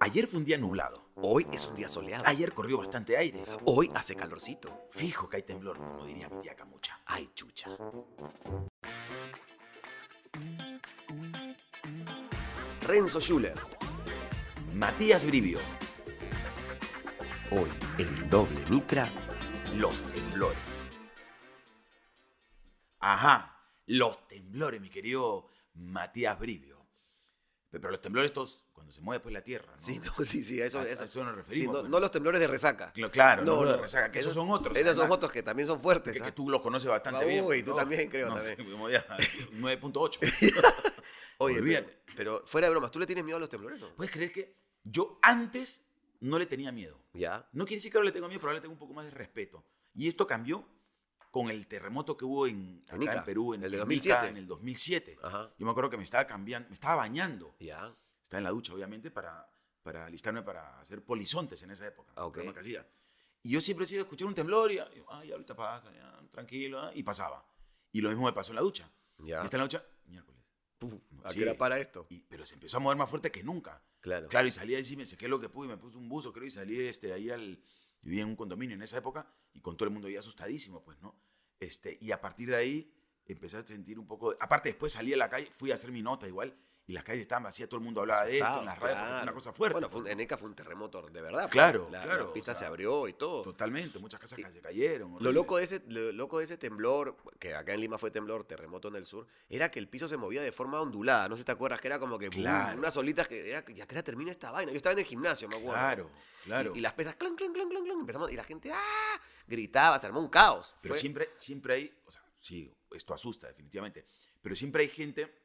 Ayer fue un día nublado. Hoy es un día soleado. Ayer corrió bastante aire. Hoy hace calorcito. Fijo que hay temblor, como diría mi tía Camucha. Ay, chucha. Renzo Schuller. Matías Brivio. Hoy en Doble Mitra. Los temblores. Ajá, los temblores, mi querido Matías Brivio. Pero los temblores estos, cuando se mueve pues la tierra, ¿no? Sí, no, sí, sí, a eso, A- a eso- eso nos sí, referimos, no, pues. no los temblores de resaca. Cl- Claro, no, los de resaca, que esos son otros. Esos son además, otros que también son fuertes. Que, que ¿ah? tú los conoces bastante bien. Uy, tú ¿no? también, creo, No, también. sí, como ya, 9.8. Oye, pero, olvídate. pero fuera de bromas, ¿tú le tienes miedo a los temblores? No? ¿Puedes creer que yo antes no le tenía miedo? Ya. No quiere decir que ahora le tengo miedo, pero ahora le tengo un poco más de respeto. Y esto cambió con el terremoto que hubo en, acá en Perú, en el de Ica, 2007. en el 2007. Ajá. Yo me acuerdo que me estaba cambiando, me estaba bañando. Ya. Estaba en la ducha, obviamente, para, para alistarme para hacer polizontes en esa época. Ok. programa que hacía. Y yo siempre he sido escuchar un temblor y, ay, ahorita pasa, ya, tranquilo, ah", y pasaba. Y lo mismo me pasó en la ducha. Ya. Y está en la ducha, miércoles. Puf, ¿A sí. qué hora para esto? Y- pero se empezó a mover más fuerte que nunca. Claro. Claro, y salí ahí, me sequé lo que pude, me puse un buzo, creo, y salí este, ahí al... Vivía en un condominio en esa época y con todo el mundo ahí asustadísimo, pues, ¿no? Este, y a partir de ahí empecé a sentir un poco... Aparte, después salí a la calle, fui a hacer mi nota igual, y las calles estaban vacías, todo el mundo hablaba de esto en las radios, porque fue una Claro. cosa fuerte. Bueno, fue en ECA fue un terremoto de verdad. pues. Claro, la, claro, La pista o sea, se abrió y todo. Totalmente, muchas casas se cayeron. Lo loco, de ese, lo loco de ese temblor, que acá en Lima fue temblor, terremoto en el sur, era que el piso se movía de forma ondulada. No sé si te acuerdas, que era como que Claro. unas olitas que era, ya que era termina esta vaina. Yo estaba en el gimnasio, me acuerdo. Claro, claro. Y, y las pesas, clan, clan, clan, clan, clan, empezamos, y la gente, ¡ah! Gritaba, se armó un caos. Pero Fue- siempre, siempre hay, o sea, sí, esto asusta definitivamente, pero siempre hay gente,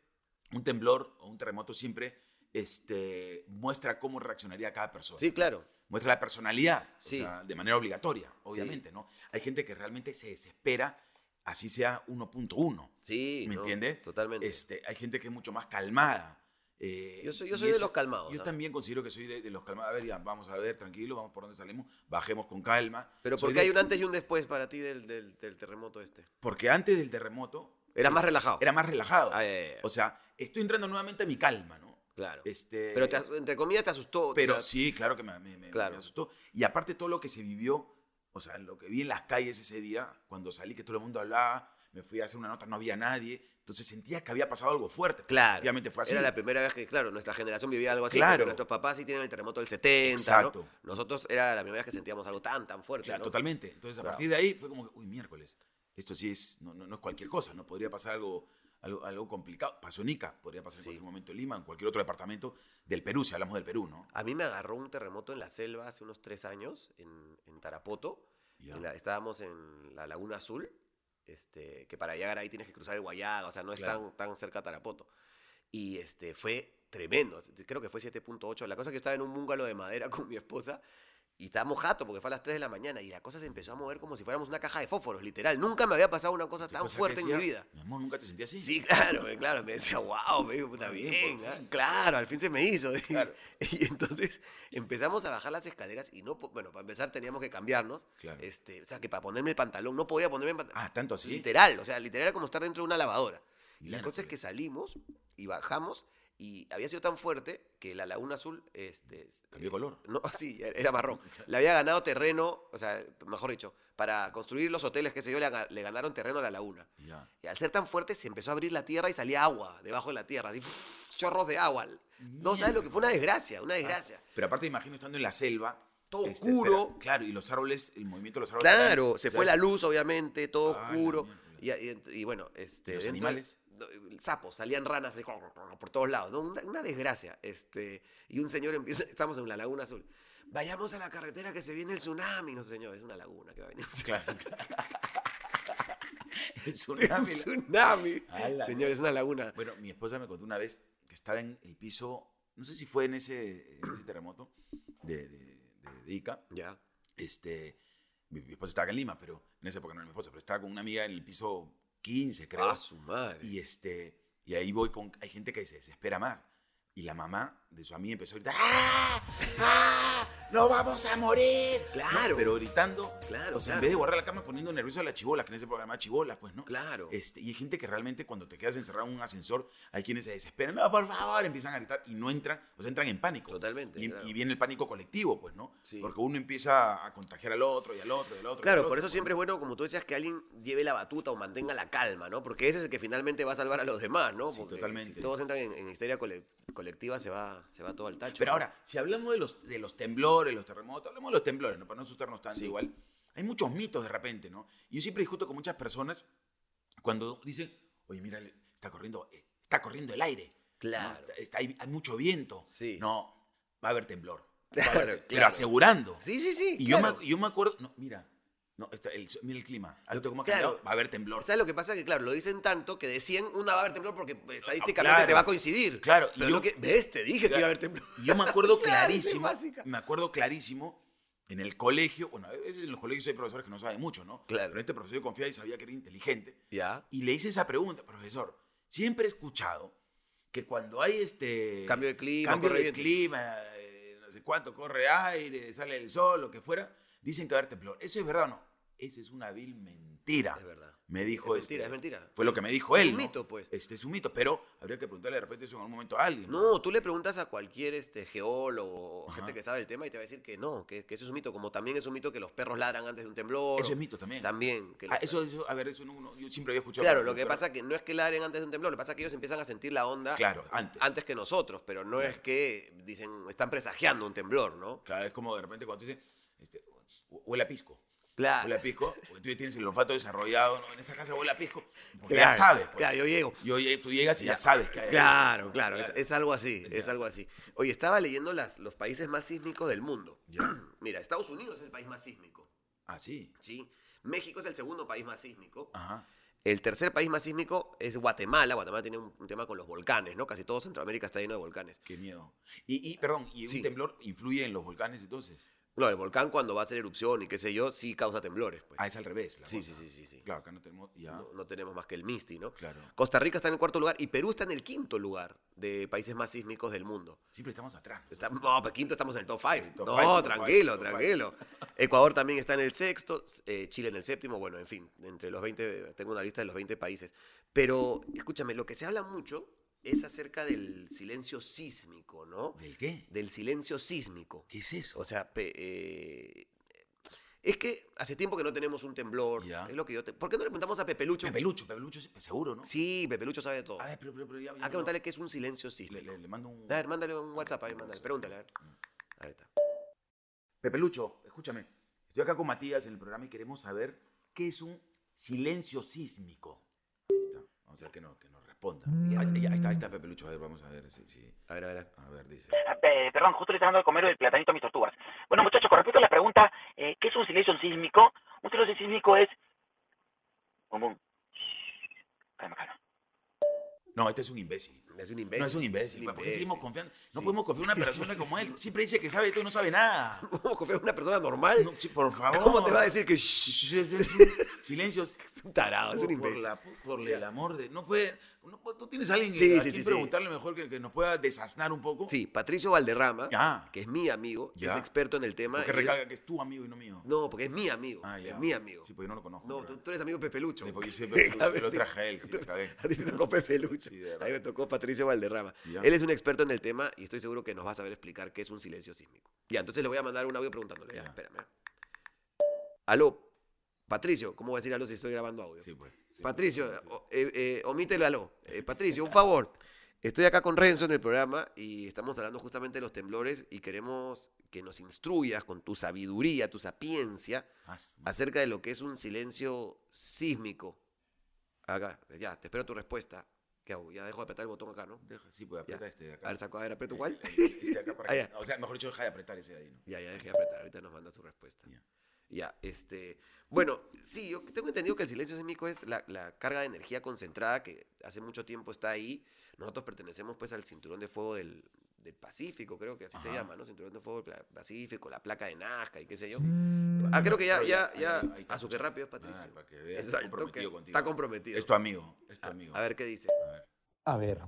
un temblor o un terremoto siempre este, muestra cómo reaccionaría cada persona. Sí, claro. Muestra la personalidad, Sí. o sea, de manera obligatoria, obviamente, ¿no? Hay gente que realmente se desespera, así sea 1.1, Sí. ¿me no, entiendes? Totalmente. Este, hay gente que es mucho más calmada. eh, Yo soy- yo soy de los calmados, Yo ¿no? también considero que soy de, de los calmados. A ver, ya, vamos a ver, tranquilo, vamos por donde salimos, bajemos con calma. Pero ¿por qué hay un antes y un después para ti del, del- del terremoto este? Porque antes del terremoto... Era más relajado. Era más relajado. Ah. O sea, estoy entrando nuevamente a mi calma, ¿no? Claro. Este, Pero te entre comillas te asustó. o pero sea, sí, claro que me, me- Claro. me asustó. Y aparte todo lo que se vivió, o sea, lo que vi en las calles ese día, cuando salí, que todo el mundo hablaba, me fui a hacer una nota, no había nadie. Entonces sentía que había pasado algo fuerte. Claro. Efectivamente fue así. Era la primera vez que, claro, nuestra generación vivía algo así. Claro. Nuestros papás sí tienen el terremoto del 70, Exacto. ¿no? Nosotros era la primera vez que sentíamos algo tan, tan fuerte, Claro, ¿no? Totalmente. Entonces, a Claro. partir de ahí fue como que, uy, miércoles, esto sí es, no, no, no es cualquier cosa, no podría pasar algo, algo, algo complicado. Pasó en Ica, podría pasar Sí. en cualquier momento en Lima, en cualquier otro departamento del Perú, si hablamos del Perú, ¿no? A mí me agarró un terremoto en la selva hace unos tres años, en, en Tarapoto. En la- estábamos en la Laguna Azul, este, que para llegar ahí tienes que cruzar el Guayaga, o sea, no es Claro. tan, tan cerca a Tarapoto. Y este, fue tremendo, creo que fue 7.8. La cosa es que estaba en un bungalow de madera con mi esposa y estábamos jato porque fue a las 3 de la mañana y la cosa se empezó a mover como si fuéramos una caja de fósforos, literal. Nunca me había pasado una cosa ¿Qué tan cosa fuerte en mi vida. Mi amor, nunca te sentí así. Sí, claro, me- claro, me decía, wow, me dijo, puta bien, ah, claro, al fin se me hizo. Claro. Y entonces empezamos a bajar las escaleras y no, bueno, para empezar teníamos que cambiarnos, Claro. este, o sea, que para ponerme el pantalón, no podía ponerme el pantalón. Ah, tanto así. Literal, o sea, literal era como estar dentro de una lavadora. Y la cosa es que salimos y bajamos y había sido tan fuerte que la Laguna Azul, este, Cambió color. no, sí, era marrón. Le había ganado terreno, o sea, mejor dicho, para construir los hoteles, qué sé yo, le, le ganaron terreno a la laguna. Y al ser tan fuerte se empezó a abrir la tierra y salía agua debajo de la tierra, así chorros de agua. No sabes lo que fue una desgracia, una desgracia. Pero aparte imagino estando en la selva. Todo este, oscuro. claro, y los árboles, el movimiento de los árboles. Claro, se fue la luz, obviamente, todo Ah, oscuro. Y, y- y bueno, este. ¿Y los animales? Sapos, salían ranas de- por todos lados, ¿no? Una, una desgracia. Este, y un señor empieza, estamos en la Laguna Azul. Vayamos a la carretera que se viene el tsunami. No, señor, es una laguna que va a venir. Claro. el Un tsunami. tsunami. A la Señor, es una laguna. Bueno, mi esposa me contó una vez que estaba en el piso, no sé si fue en ese, en ese terremoto de, de, de- de Ica. Ya. Este, mi, mi esposa estaba acá en Lima, pero en esa época no era mi esposa, pero estaba con una amiga en el piso 15, creo. Ah, su madre. Y, este, y ahí voy con. Hay gente que se desespera más. Y la mamá de su amiga empezó a gritar: ¡Ah! ¡Ah! ¡No vamos a morir! Claro. No, pero gritando. Claro, O sea, claro. en vez de guardar la cama poniendo nervioso a la chibola, que en ese programa chibola, pues, ¿no? Claro. Este, y hay gente que realmente cuando te quedas encerrado en un ascensor, hay quienes se desesperan, no, por favor, empiezan a gritar y no entran, o sea, entran en pánico. Totalmente, Y, claro. y viene el pánico colectivo, pues, ¿no? Sí. Porque uno empieza a contagiar al otro y al otro y al otro. Claro, al por eso siempre es bueno, como tú decías, que alguien lleve la batuta o mantenga la calma, ¿no? Porque ese es el que finalmente va a salvar a los demás, ¿no? Sí, Porque totalmente. Si todos entran en, en histeria cole- colectiva, se va, se va todo al tacho. Pero ¿no? ahora, si hablamos de los, de los temblores, los terremotos, hablemos de los temblores, ¿no? Para no asustarnos tanto Sí. igual. Hay muchos mitos de repente, ¿no? Y yo siempre discuto con muchas personas cuando dicen, oye, mira, está corriendo, eh, está corriendo el aire. ¿no? Claro. Está- está- hay, hay mucho viento. Sí. No, va a haber temblor. Claro, a haber- Pero claro. asegurando. Sí, sí, sí. Y claro. yo, me, yo me acuerdo, no, mira, no, está el, mira el clima. ¿Has visto cómo ha Claro. cambiado? Va a haber temblor. ¿Sabes lo que pasa? Que claro, lo dicen tanto que decían una va a haber temblor porque estadísticamente claro. te va a coincidir. Claro, y yo- lo que, ¿ves? Te dije que iba a haber temblor. Y yo me acuerdo clarísimo, me acuerdo clarísimo en el colegio, bueno, a veces en los colegios hay profesores que no saben mucho, ¿no? Claro. Pero este profesor yo confiaba y sabía que era inteligente. Ya. Y le hice esa pregunta, profesor, siempre he escuchado que cuando hay este... Cambio de clima, Cambio de clima, eh, no sé cuánto, corre aire, sale el sol, lo que fuera, dicen que va a haber temblor. ¿Eso es verdad o no? Esa es una vil mentira. Es verdad. Me dijo Es mentira, este- es mentira. Fue lo que me dijo él. Es un ¿no? mito, pues. Este es un mito, pero habría que preguntarle de repente eso en algún momento a alguien. No, tú le preguntas a cualquier este, geólogo o gente que sabe el tema y te va a decir que no, que, que eso es un mito. Como también es un mito que los perros ladran antes de un temblor. Eso es mito también. También. Que Ah, eso, eso, a ver, eso no, yo siempre había escuchado. Claro, lo que pasa es que no es que ladren antes de un temblor, lo que pasa es que ellos empiezan a sentir la onda Claro, antes. que nosotros, pero no es que dicen, están presagiando un temblor, ¿no? Claro, es como de repente cuando tú dices, este, hu- huele a pisco. Claro. Huele a pisco, porque tú ya tienes el olfato desarrollado, ¿no? En esa casa huele a pisco. Porque Claro, ya sabes. pues. claro, yo llego. Yo tú llegas y ya, sabes que hay. Claro, claro, es, Claro. es algo así, es Ya. algo así. Oye, estaba leyendo las, los países más sísmicos del mundo. Ya. Mira, Estados Unidos es el país más sísmico, Ah, sí. ¿sí? México es el segundo país más sísmico. Ajá. El tercer país más sísmico es Guatemala. Guatemala tiene un, un tema con los volcanes, ¿no? Casi todo Centroamérica está lleno de volcanes. Qué miedo. Y, y perdón, ¿y Sí. un temblor influye en los volcanes entonces? No, el volcán cuando va a hacer erupción y qué sé yo, sí causa temblores. Pues. Ah, es al revés. la sí, cosa. sí, sí, sí, sí. Claro, acá no tenemos. Ya. No, no tenemos más que el Misty, ¿no? Claro. Costa Rica está en el cuarto lugar y Perú está en el quinto lugar de países más sísmicos del mundo. Siempre estamos atrás. Está- no, pero quinto estamos en el top 5. Sí, top no, five, top tranquilo, five, tranquilo. Ecuador también está en el sexto, eh, Chile en el séptimo, bueno, en fin, entre los 20, tengo una lista de los 20 países. Pero, escúchame, lo que se habla mucho es acerca del silencio sísmico, ¿no? ¿Del qué? Del silencio sísmico. ¿Qué es eso? O sea, eh, es que hace tiempo que no tenemos un temblor. Ya. Es lo que yo te- ¿Por qué no le preguntamos a Pepelucho? Pepelucho, Pepelucho, seguro, ¿no? Sí, Pepelucho sabe todo. A ver, pero, pero, pero ya. ya Hay que no. preguntarle qué es un silencio Le, sísmico. le- le mando un. A ver, mándale un WhatsApp ahí, mándale. Pregúntale, a ver. Ahí está. Pepelucho, escúchame. Estoy acá con Matías en el programa y queremos saber qué es un silencio sísmico. Ahí está. Vamos a ver que, no, que nos responda. Ahí, ahí- ahí está, ahí está Pepelucho. A ver, vamos a ver. si si- A ver, a ver. A ver, dice. Eh, perdón, justo le estaba dando de comer el platanito a mis tortugas. Bueno, muchachos, con respecto a la pregunta, eh, ¿qué es un silencio sísmico? Un silencio sísmico es... Bum, bum. Calma, calma. No, este es un imbécil. Es un imbécil. No es un imbécil. ¿Por qué seguimos confiando? No Sí. podemos confiar en una persona como él. Siempre dice que sabe todo y no sabe nada. ¿Cómo confiar en una persona normal? No, sí, por favor. ¿Cómo te va a decir que shh, Sí, sí, sí, sí. Silencio. es un tarado, es un por, imbécil? la- por el amor de. No puede. No, puede- tú tienes a alguien Sí, a sí, quien sí, preguntarle mejor que, que nos pueda desasnar un poco. Sí, Patricio Valderrama, que es mi amigo, Ya. es experto en el tema. Porque recalca que es tu amigo y no mío. No, porque es mi amigo. Ah, ya. Es mi amigo. Sí, porque yo no lo conozco. no, tú, tú eres amigo de Pepelucho. Sí, porque yo siempre yo lo traje a él, sí. A ti te tocó Pepelucho. A mí me tocó Patricio Valderrama. Ya. Él es un experto en el tema y estoy seguro que nos va a saber explicar qué es un silencio sísmico. Ya, entonces le voy a mandar un audio preguntándole. Ya, Ya. espérame. Aló, Patricio, ¿cómo voy a decir allo si estoy grabando audio? Sí, pues. sí, Patricio, pues, eh, eh, aló. Eh, Patricio, un favor. Estoy acá con Renzo en el programa y estamos hablando justamente de los temblores y queremos que nos instruyas con tu sabiduría, tu sapiencia, Ah, acerca de lo que es un silencio sísmico. Acá, ya, te espero tu respuesta. ¿Qué hago? Ya dejo de apretar el botón acá, ¿no? Deja, sí, pues aprieta Ya. este de acá. A ver, saco, a ver, aprieto El- cuál. Este de acá para Ah, que-. O sea, mejor dicho, deja de apretar ese de ahí, ¿no? Ya, ya dejé de apretar, ahorita nos manda su respuesta. Ya. Ya, este. Bueno, sí, yo tengo entendido que el silencio sísmico es la, la carga de energía concentrada que hace mucho tiempo está ahí. Nosotros pertenecemos pues al cinturón de fuego del, del Pacífico, creo que así se llama, ¿no? Cinturón de fuego del Pacífico, la placa de Nazca y qué sé yo. Ah, creo que ya, ya, ya, ahí- ahí está a su que rápido es Patricio. Ah, para que veas, Exacto, está comprometido que contigo. Está comprometido. Es tu amigo, es tu A- amigo. a ver qué dice. A ver. A ver,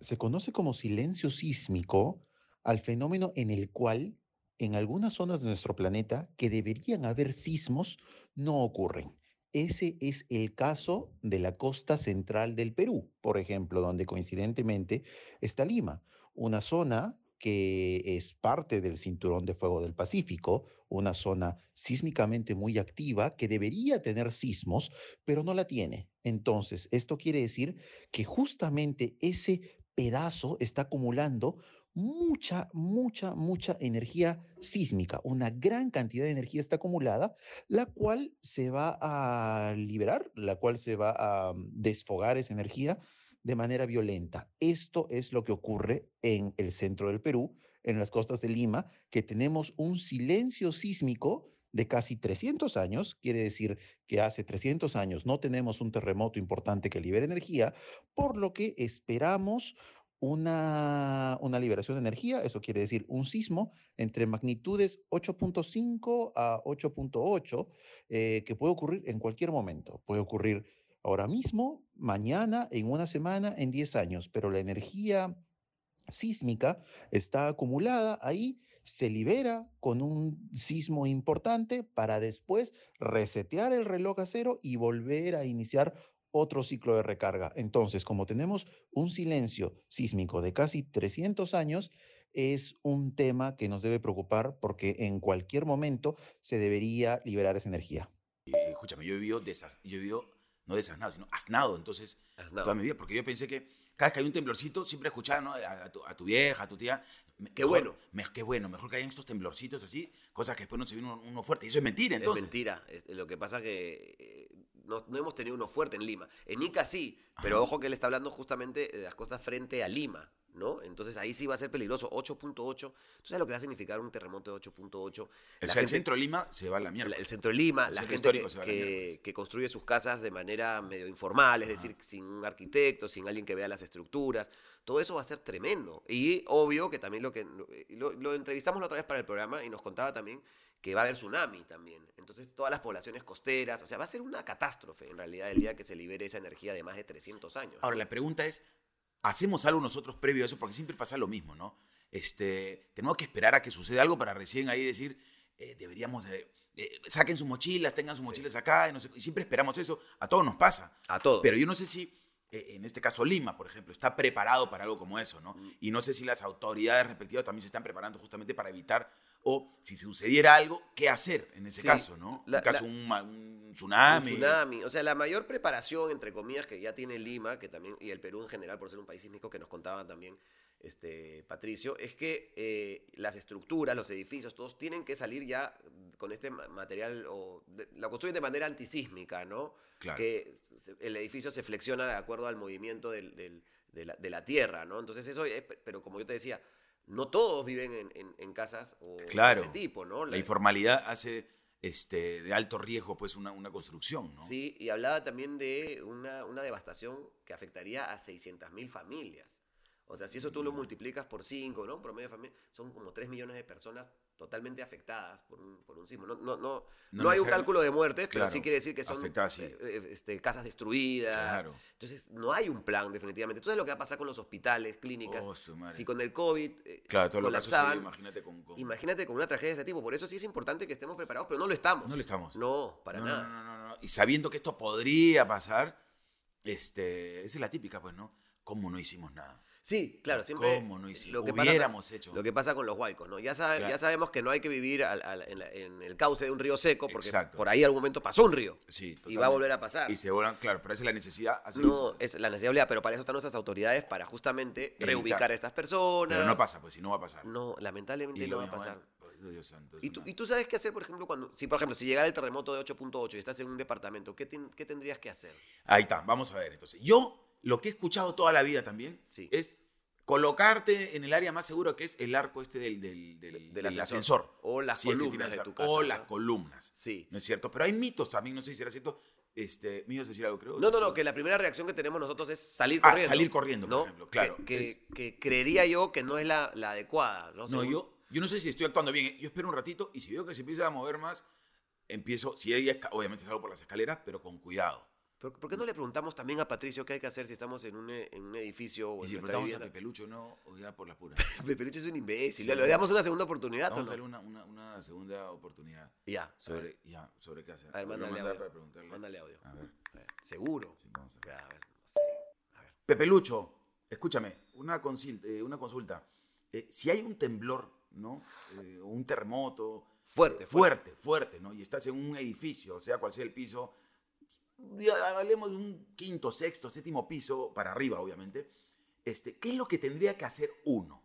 se conoce como silencio sísmico al fenómeno en el cual en algunas zonas de nuestro planeta que deberían haber sismos no ocurren. Ese es el caso de la costa central del Perú, por ejemplo, donde coincidentemente está Lima, una zona que es parte del Cinturón de Fuego del Pacífico, una zona sísmicamente muy activa que debería tener sismos, pero no la tiene. Entonces, esto quiere decir que justamente ese pedazo está acumulando mucha, mucha, mucha energía sísmica. Una gran cantidad de energía está acumulada, la cual se va a liberar, la cual se va a mm, desfogar esa energía de manera violenta. Esto es lo que ocurre en el centro del Perú, en las costas de Lima, que tenemos un silencio sísmico de casi 300 años, quiere decir que hace 300 años no tenemos un terremoto importante que libere energía, por lo que esperamos una, una liberación de energía, eso quiere decir un sismo entre magnitudes 8.5 a 8.8, eh, que puede ocurrir en cualquier momento. Puede ocurrir ahora mismo, mañana, en una semana, en 10 años, pero la energía sísmica está acumulada ahí, se libera con un sismo importante para después resetear el reloj a cero y volver a iniciar otro ciclo de recarga. Entonces, como tenemos un silencio sísmico de casi 300 años, es un tema que nos debe preocupar porque en cualquier momento se debería liberar esa energía. Eh, escúchame, yo he vivido, desas, yo he vivido no desasnado, sino asnado, entonces, Asnado. toda mi vida, porque yo pensé que cada vez que hay un temblorcito, siempre escuchaba ¿no? a, a tu, a tu vieja, a tu tía. Qué mejor- bueno. me- qué bueno, mejor que hayan estos temblorcitos así, cosas que después no se viene uno, uno fuerte. Y eso es mentira, Es entonces. mentira. Es- lo que pasa que eh, no, no hemos tenido uno fuerte en Lima. En Ica sí, pero Ajá. ojo que él está hablando justamente de las costas frente a Lima, ¿no? Entonces ahí sí va a ser peligroso. 8.8. ¿Tú lo que va a significar un terremoto de 8.8? O sea, el centro de Lima se va a la mierda. el centro de Lima, El la gente que, la que- pues. que construye sus casas de manera medio informal, es decir, sin un arquitecto, sin alguien que vea las estructuras. Todo eso va a ser tremendo. Y obvio que también lo que... Lo, lo entrevistamos la otra vez para el programa y nos contaba también que va a haber tsunami también. Entonces todas las poblaciones costeras, o sea, va a ser una catástrofe en realidad el día que se libere esa energía de más de 300 años. Ahora, la pregunta es, ¿hacemos algo nosotros previo a eso? Porque siempre pasa lo mismo, ¿no? Este, tenemos que esperar a que suceda algo para recién ahí decir, eh, deberíamos de... eh, saquen sus mochilas, tengan sus Sí. mochilas acá, y, no sé- y siempre esperamos eso. A todos nos pasa. A todos. Pero yo no sé si, eh, en este caso Lima, por ejemplo, está preparado para algo como eso, ¿no? Mm. Y no sé si las autoridades respectivas también se están preparando justamente para evitar, o si sucediera algo, ¿qué hacer en ese Sí, caso, ¿no? la- en caso la- un, ma- un Un tsunami. tsunami. O sea, la mayor preparación, entre comillas, que ya tiene Lima, que también, y el Perú en general, por ser un país sísmico, que nos contaban también este, Patricio, es que eh, las estructuras, los edificios, todos tienen que salir ya con este ma- material, o de- lo construyen de manera antisísmica, ¿no? Claro. Que el edificio se flexiona de acuerdo al movimiento del- del- de, la, de la tierra, ¿no? Entonces eso es, pero como yo te decía, no todos viven en, en- en casas o de Claro. ese tipo, ¿no? La informalidad hace este, de alto riesgo pues una, una construcción, ¿no? Sí, y hablaba también de una, una devastación que afectaría a 600.000 familias. O sea, si eso tú lo multiplicas por 5, ¿no? Promedio de familia, son como 3 millones de personas totalmente afectadas por un, por un sismo. No, no, no, No no hay un cálculo de muertes, pero sí quiere decir que son afectadas, sí. eh, eh, este, casas destruidas. Claro. Entonces, no hay un plan definitivamente. ¿Tú sabes lo que va a pasar con los hospitales, clínicas? Oh, si con el COVID eh, Claro, todo lo que colapsaban, imagínate con, con- imagínate con una tragedia de este tipo. Por eso sí es importante que estemos preparados, pero no lo estamos. No lo estamos. No, para No, nada. No, no, no, no. Y sabiendo que esto podría pasar, este, esa es la típica, pues, ¿no? ¿Cómo no hicimos nada? Sí, claro, siempre. ¿Cómo no hicimos? Lo que pasa- Hubiéramos hecho. Lo que pasa con los huaicos, ¿no? Ya, sabe- Claro. ya sabemos que no hay que vivir al- al- en, la- en el cauce de un río seco, porque Exacto. por ahí algún momento pasó un río Sí, y va a volver a pasar. Y se vuelvan, claro, pero esa es la necesidad. así No, es la necesidad pero para eso están nuestras autoridades, para justamente Evitar. reubicar a estas personas. Pero no pasa, pues, si no va a pasar. No, lamentablemente no va a pasar. bueno, pues, Dios santo, es ¿Y tú, y tú sabes qué hacer, por ejemplo, cuando, si por ejemplo, si llegara el terremoto de 8.8 y estás en un departamento, ¿qué, ten- qué tendrías que hacer? Ahí está, vamos a ver. Entonces, yo lo que he escuchado toda la vida también Sí. es colocarte en el área más segura que es el arco este del, del, del- ascensor. ascensor. O las Si columnas tienes de tu ar- casa, O ¿no? las columnas. Sí. ¿No es cierto? Pero hay mitos también, no sé si será cierto. Este, ¿Me ibas a decir algo, creo? No, no, no, que la primera reacción que tenemos nosotros es salir Ah, corriendo. salir corriendo, por ¿no? ejemplo, claro, Que, que- es- que creería yo que no es la, la adecuada. No, yo, yo no sé si estoy actuando bien. ¿eh? Yo espero un ratito y si veo que se empieza a mover más, empiezo, si hay, esca- obviamente salgo por las escaleras, pero con cuidado. ¿Por, por qué no le preguntamos también a Patricio qué hay que hacer si estamos en un, e- en un edificio o Y en si le nuestra preguntamos a vivienda? Pepelucho, no, o ya por las puras. Pepelucho es un imbécil. Sí. ¿Le damos una segunda oportunidad Vamos a darle una, una, una segunda oportunidad. Ya, Sobre, sobre, ya, sobre qué hacer. a ver, mándale audio. para preguntarle. Mándale audio. A ver, A ver, ¿Seguro? sí, vamos a ver. Ya, a ver, no sé. A ver. Pepelucho, escúchame, una, eh, una consulta. Eh, si hay un temblor, ¿no? Eh, un terremoto. Fuerte, eh, fuerte, fuerte, ¿no? Y estás en un edificio, sea cual sea el piso, hablemos de un quinto, sexto, séptimo piso, para arriba, obviamente. Este, ¿Qué es lo que tendría que hacer uno?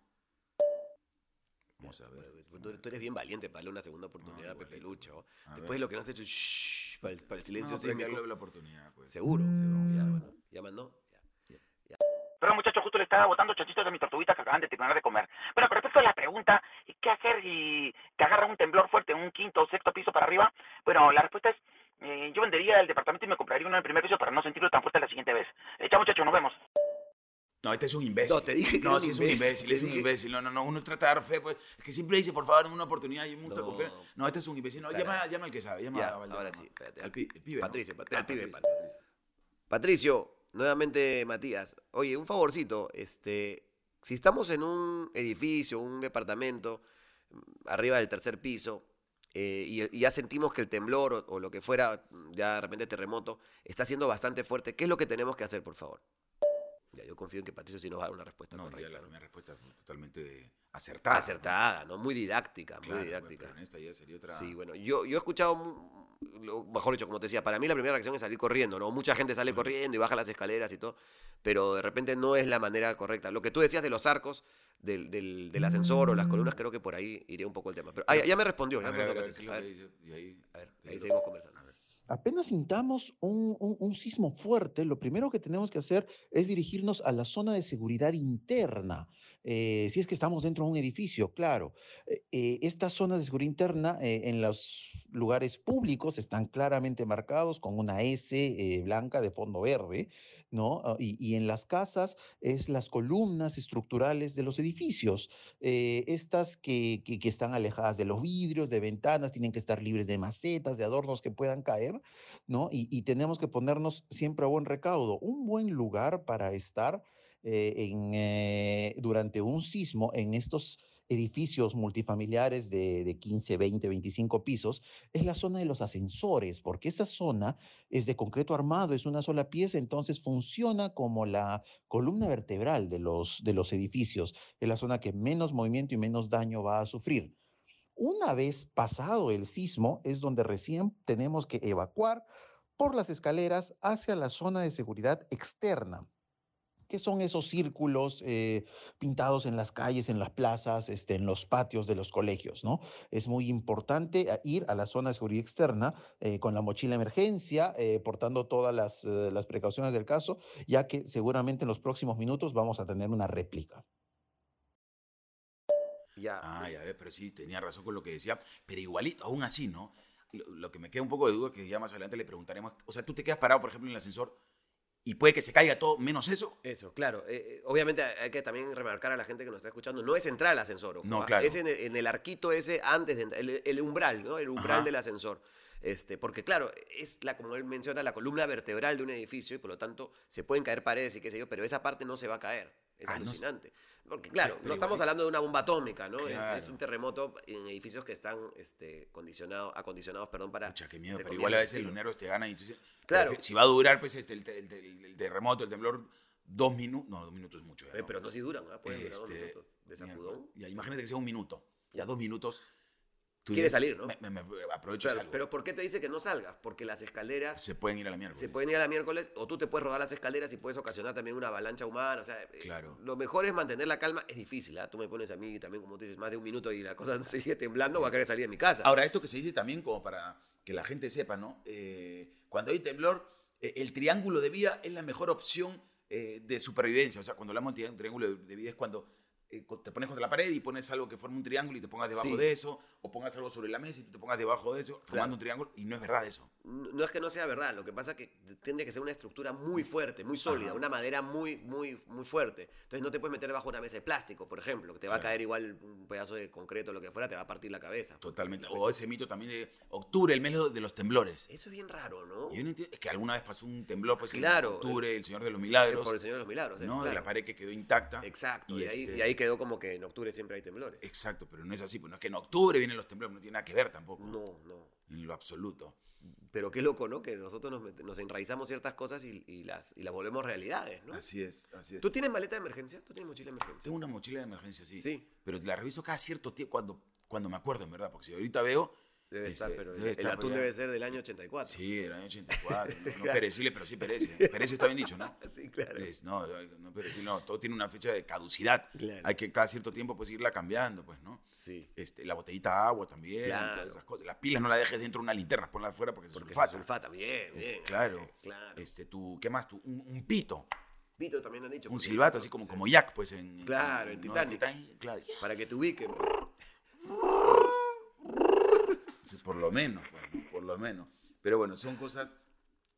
Vamos a ver. Bueno, Tú, tú eres bien valiente para darle una segunda oportunidad a igualito, Pepelucho. A Después ver. de lo que nos has hecho, shh, para el, para el silencio No, darle la oportunidad, pues. Seguro. Sí, vamos a Ya, ver. bueno, ya mandó. Ya. Pero muchacho, justo le estaba botando chachitos de mi tortuguita que acaban de terminar de comer. Bueno, con respecto a la pregunta, ¿qué hacer si te agarra un temblor fuerte en un quinto o sexto piso para arriba? Bueno, la respuesta es, eh, yo vendería el departamento y me compraría uno en el primer piso para no sentirlo tan fuerte la siguiente vez. Eh, chao muchachos, nos vemos. No, este es un imbécil. No, te dije que No, era un sí es un imbécil, es un imbécil. No, no, no, uno trata de dar fe, pues. Es que siempre dice, por favor, dame una oportunidad y mucha No. confianza. No, este es un imbécil. No, llama, llama al que sabe, llama Ya, a Valderrama. ahora sí, espérate, Al pi- el pibe, ¿no? Patricio, Pat- Ah, pibe, Patricio, Patricio. Patricio, nuevamente Matías. Oye, un favorcito, este, si estamos en un edificio, un departamento, mm, arriba del tercer piso, eh, y, y ya sentimos que el temblor o, o lo que fuera, mm, ya de repente terremoto, está siendo bastante fuerte, ¿qué es lo que tenemos que hacer, por favor? Ya, yo confío en que Patricio sí nos va a dar una respuesta No, ya correcta. la ¿no? primera respuesta totalmente acertada. ¿no? Acertada, ¿no? Muy didáctica, Claro, muy pues, didáctica. pero en esta ya sería otra. Sí, bueno, yo, yo he escuchado, lo- mejor dicho, como te decía, para mí la primera reacción es salir corriendo, ¿no? Mucha gente sale corriendo y baja las escaleras y todo, pero de repente no es la manera correcta. Lo que tú decías de los arcos del, del, del ascensor o las columnas, creo que por ahí iría un poco el tema. Pero, ah, ya, ya me respondió, A ahí, seguimos conversando. A ver. Apenas sintamos un, un- un sismo fuerte, lo primero que tenemos que hacer es dirigirnos a la zona de seguridad interna. Eh, si es que estamos dentro de un edificio, claro. Eh, eh, esta zona de seguridad interna eh, en los lugares públicos están claramente marcados con una S blanca de fondo verde, ¿no? Ah, y, en las casas es las columnas estructurales de los edificios. Estas que, están alejadas de los vidrios, de ventanas, tienen que estar libres de macetas, de adornos que puedan caer, ¿no? Y tenemos que ponernos siempre a buen recaudo. Un buen lugar para estar eh, eh, durante un sismo en estos edificios multifamiliares de, de 15, 20, 25 pisos, es la zona de los ascensores, porque esa zona es de concreto armado, es una sola pieza, entonces funciona como la columna vertebral de los edificios, es la zona que menos movimiento y menos daño va a sufrir. Una vez pasado el sismo es donde recién tenemos que evacuar por las escaleras hacia la zona de seguridad externa que son esos círculos eh, pintados en las calles, en las plazas, este, en los patios de los colegios, ¿no? Es muy importante ir a la zona de seguridad externa eh, con la mochila de emergencia, eh, portando todas las, eh, las precauciones del caso, ya que seguramente en los próximos minutos vamos a tener una réplica. Ya. Ah, ya ves, pero sí, tenía razón con lo que decía. Pero igualito, aún así, ¿no? Lo, lo que me queda un poco de duda, que ya más adelante le preguntaremos. O sea, tú te quedas parado, por ejemplo, en el ascensor y puede que se caiga todo, menos eso. Eso, claro. Eh, eh, obviamente hay que también remarcar a la gente que nos está escuchando, no es entrar al ascensor. ojo, No, ¿ah? claro. Es en el, en el arquito ese antes de entrar, el, el umbral, ¿no? El umbral Ajá. del ascensor. Este, porque claro, es la, como él menciona, la columna vertebral de un edificio y por lo tanto se pueden caer paredes y qué sé yo, pero esa parte no se va a caer. Es Ah, no alucinante. Porque claro, Pero no estamos igual- hablando de una bomba atómica, ¿no? Es- un terremoto en edificios que están este, condicionados, acondicionados perdón, para... Pucha, qué miedo. Pero igual a veces resistir. los nervios te ganan y tú dices, Claro. Si va a durar, pues, este, el, el el terremoto, el temblor, dos minutos. No, dos minutos es mucho. ya, Eh, ¿no? pero no si duran, ¿ah? Pueden durar dos Este, minutos de sacudón. Ya, imagínate que sea un minuto. Ya dos minutos. Dices, salir, ¿no? Me, me- me aprovecho y salgo. pero ¿por qué te dice que no salgas? Porque las escaleras se pueden ir a la mierda. se pueden ir a la miércoles o tú te puedes rodar las escaleras y puedes ocasionar también una avalancha humana. O sea, eh, Claro. lo mejor es mantener la calma. Es difícil, ¿ah? Tú me pones a mí también, como tú dices, más de un minuto y la cosa sigue temblando, voy a querer salir de mi casa. Ahora, esto que se dice también como para que la gente sepa, ¿no? Eh, cuando hay temblor, eh, el triángulo de vida es la mejor opción de supervivencia. O sea, cuando hablamos de tri- triángulo de vida es cuando eh, te pones contra la pared y pones algo que forma un triángulo y te pongas debajo Sí. de eso, o pongas algo sobre la mesa y tú te pongas debajo de eso, formando un triángulo, y no es verdad eso. No es que no sea verdad, lo que pasa es que tiene que ser una estructura muy fuerte, muy sólida, Ajá. una madera muy, muy, muy fuerte. Entonces no te puedes meter debajo de una mesa de plástico, por ejemplo, que te va a caer igual un pedazo de concreto o lo que fuera, te va a partir la cabeza. Totalmente. La O ese mito también de octubre, el mes de los temblores. Eso es bien raro, ¿no? Yo no entiendo, es que alguna vez pasó un temblor, pues Claro, en octubre, el Señor de los Milagros, por el Señor de los Milagros. ¿no? De la pared que quedó intacta. Exacto, Y y, ahí, este- y ahí quedó como que en octubre siempre hay temblores. Exacto, pero no es así, pues no es que en octubre vienen los temblores, no tiene nada que ver tampoco. No, no. En lo absoluto. Pero qué loco, ¿no? Que nosotros nos, met- nos enraizamos ciertas cosas y, y las, y las volvemos realidades, ¿no? Así es, así es. ¿Tú tienes maleta de emergencia? ¿Tú tienes mochila de emergencia? Tengo una mochila de emergencia, sí. Sí. Pero la reviso cada cierto tiempo cuando, cuando me acuerdo, en verdad. Porque si ahorita veo. Debe estar, pero debe el estar, atún ya- debe ser del año 84. Sí, del año 84. No, no Claro. perecible, pero sí perece. Perece está bien dicho, ¿no? Sí, claro. Es- no, no perecible, no. Todo tiene una fecha de caducidad. Claro. Hay que cada cierto tiempo pues irla cambiando, pues, ¿no? Sí. Este, la botellita de agua también, Claro. todas esas cosas. Las pilas no las dejes dentro de una linterna, ponlas afuera porque se Porque sulfata. se sulfata, bien, bien. claro. eh, claro. Este, tu, ¿Qué más? Tu, un, un pito, Vito también han dicho. un silbato, eso- así como, sí. como Jack, pues en. Claro, en ¿no? Titanic. claro. Para que te ubiquen. Por lo menos, ¿no? por lo menos. Pero bueno, son cosas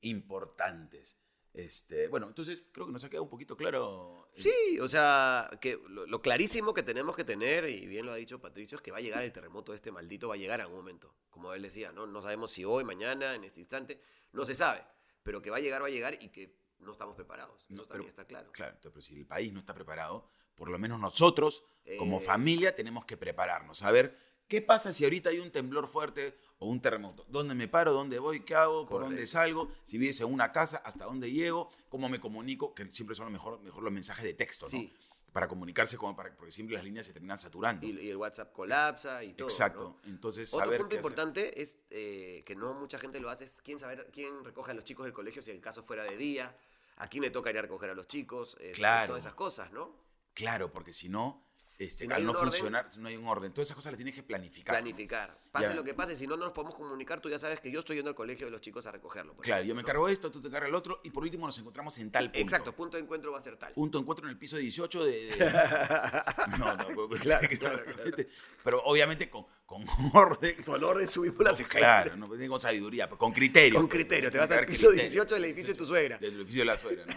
importantes. Este, bueno, entonces creo que nos ha quedado un poquito claro. el- Sí, o sea, que lo, lo clarísimo que tenemos que tener, y bien lo ha dicho Patricio, es que va a llegar el terremoto este maldito, va a llegar en algún momento. Como él decía, ¿no? No sabemos si hoy, mañana, en este instante, no se sabe. Pero que va a llegar, va a llegar y que no estamos preparados. Eso No, también pero- está claro. Claro, pero si el país no está preparado, por lo menos nosotros, como Eh. familia, tenemos que prepararnos. A ver, ¿qué pasa si ahorita hay un temblor fuerte o un terremoto? ¿Dónde me paro? ¿Dónde voy? ¿Qué hago? ¿Por dónde salgo? Si vives en una casa, ¿hasta dónde llego? ¿Cómo me comunico? Que siempre son lo mejor, mejor los mensajes de texto, ¿no? Sí. Para comunicarse, como para, porque siempre las líneas se terminan saturando. Y, y el WhatsApp colapsa y todo. Exacto. ¿no? Entonces, Otro saber punto qué hacer. importante es eh, que no mucha gente lo hace, es quién saber quién recoge a los chicos del colegio si el caso fuera de día, a quién le toca ir a recoger a los chicos, este, Claro. todas esas cosas, ¿no? Claro, porque si no, este, Si no al no orden- funcionar, no hay un orden. Todas esas cosas las tienes que planificar. ¿no? Planificar. Pase Ya. lo que pase, si no nos podemos comunicar, tú ya sabes que yo estoy yendo al colegio de los chicos a recogerlo. por Claro, ejemplo, yo me ¿no? encargo esto, tú te encargas del otro, y por último nos encontramos en tal punto. Exacto, punto de encuentro va a ser tal. Punto de encuentro en el piso 18 de... de- No, no, pues, Claro, claro, claro. Pero obviamente con, con orden. Con orden subimos las escaleras. claro, no, pues, con sabiduría, pues, con criterio. Con pues, criterio, te vas al piso criterio. 18 del edificio de tu suegra. Del edificio de la suegra, ¿no?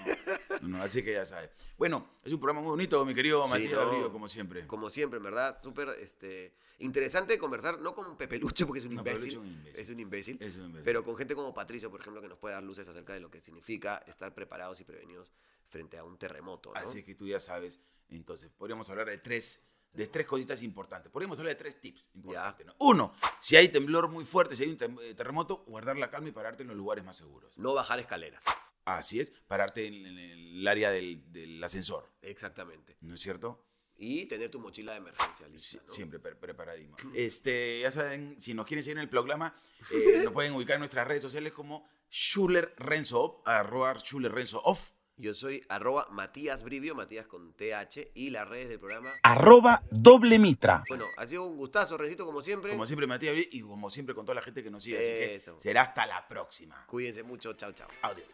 No, así que ya sabes. Bueno, es un programa muy bonito, mi querido Sí, Matías no. Río, como siempre. Como siempre, en verdad, súper este, interesante conversar, no con Pepe Lucho, porque es un No, imbécil. Es un imbécil. Es un imbécil. Es un imbécil. Pero con gente como Patricio, por ejemplo, que nos puede dar luces acerca de lo que significa estar preparados y prevenidos frente a un terremoto. ¿no? Así que tú ya sabes. Entonces, podríamos hablar de tres, de tres cositas importantes. Podríamos hablar de tres tips importantes. ¿no? Uno, si hay temblor muy fuerte, si hay un eh, terremoto, guardar la calma y pararte en los lugares más seguros. No bajar escaleras. Así es, pararte en, en el área del, del ascensor, Exactamente. ¿no es cierto? Y tener tu mochila de emergencia lista, Sí, ¿no? Siempre pre- preparadísimo. Este, ya saben, si nos quieren seguir en el programa, eh, nos pueden ubicar en nuestras redes sociales como Schuler Renzo Off, arroba Schuler Renzo Off, Yo soy arroba Matías Brivio, Matías con TH, y las redes del programa. arroba doble mitra. Bueno, ha sido un gustazo, Recito, como siempre. Como siempre, Matías, y como siempre con toda la gente que nos sigue. Así que Eso. será hasta la próxima. Cuídense mucho, chao, chao. Adiós.